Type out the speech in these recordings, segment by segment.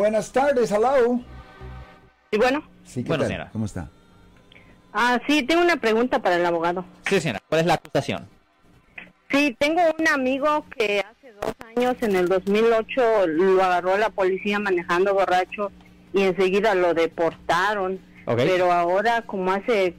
Buenas tardes, hello. Y bueno. Sí, ¿qué Bueno, tal? señora. ¿Cómo está? Ah, sí, tengo una pregunta para el abogado. Sí, señora. ¿Cuál es la acusación? Sí, tengo un amigo que hace dos años, en el 2008, lo agarró la policía manejando borracho y enseguida lo deportaron. Ok. Pero ahora, como hace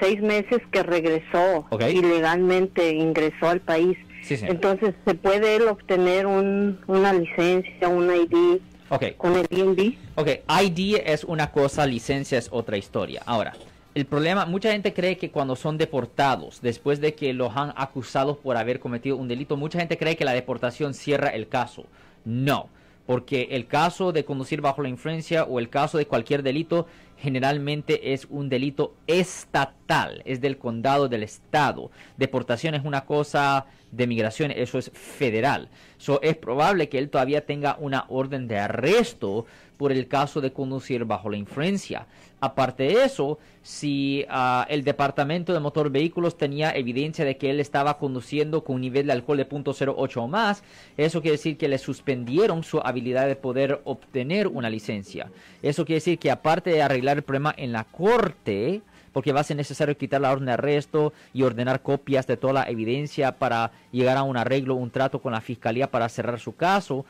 seis meses que regresó, ilegalmente ingresó al país. Sí. Entonces, ¿se puede él obtener un, una licencia, un ID Ok. con el DMV? Ok, ID es una cosa, licencia es otra historia. Ahora, el problema, mucha gente cree que cuando son deportados, después de que los han acusado por haber cometido un delito, mucha gente cree que la deportación cierra el caso. No, porque el caso de conducir bajo la influencia o el caso de cualquier delito generalmente es un delito estatal, es del condado del estado. Deportación es una cosa de migración, eso es federal. So, es probable que él todavía tenga una orden de arresto por el caso de conducir bajo la influencia. Aparte de eso, si ah, el departamento de motor vehículos tenía evidencia de que él estaba conduciendo con un nivel de alcohol de 0.08 o más, eso quiere decir que le suspendieron su habilidad de poder obtener una licencia. Eso quiere decir que aparte de arreglar el problema en la corte, porque va a ser necesario quitar la orden de arresto y ordenar copias de toda la evidencia para llegar a un arreglo, un trato con la fiscalía para cerrar su caso.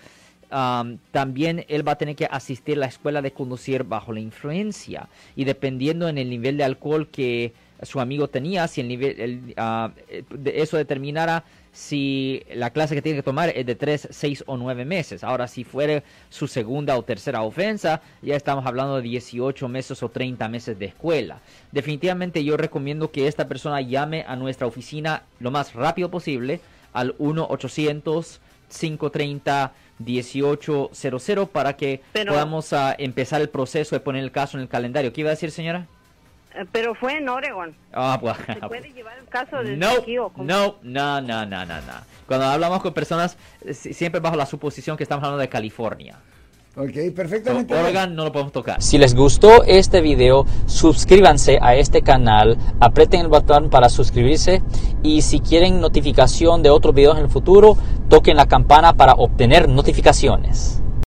Am, también él va a tener que asistir a la escuela de conducir bajo la influencia y dependiendo en el nivel de alcohol que su amigo tenía, si el nivel, el, ah, de eso determinara si la clase que tiene que tomar es de 3, 6 o 9 meses. Ahora, si fuera su segunda o tercera ofensa, ya estamos hablando de 18 meses o 30 meses de escuela. Definitivamente yo recomiendo que esta persona llame a nuestra oficina lo más rápido posible al 1-800-530-1800 para que Pero- podamos ah, empezar el proceso de poner el caso en el calendario. ¿Qué iba a decir, señora? Pero fue en Oregon. Ah, pues, ¿Se puede llevar el caso desde no, aquí o cómo? no, no, no, no, no, no. Cuando hablamos con personas, eh, si- siempre bajo la suposición que estamos hablando de California. Ok, perfectamente. Oregon no lo podemos tocar. Si les gustó este video, suscríbanse a este canal, aprieten el botón para suscribirse y si quieren notificación de otros videos en el futuro, toquen la campana para obtener notificaciones.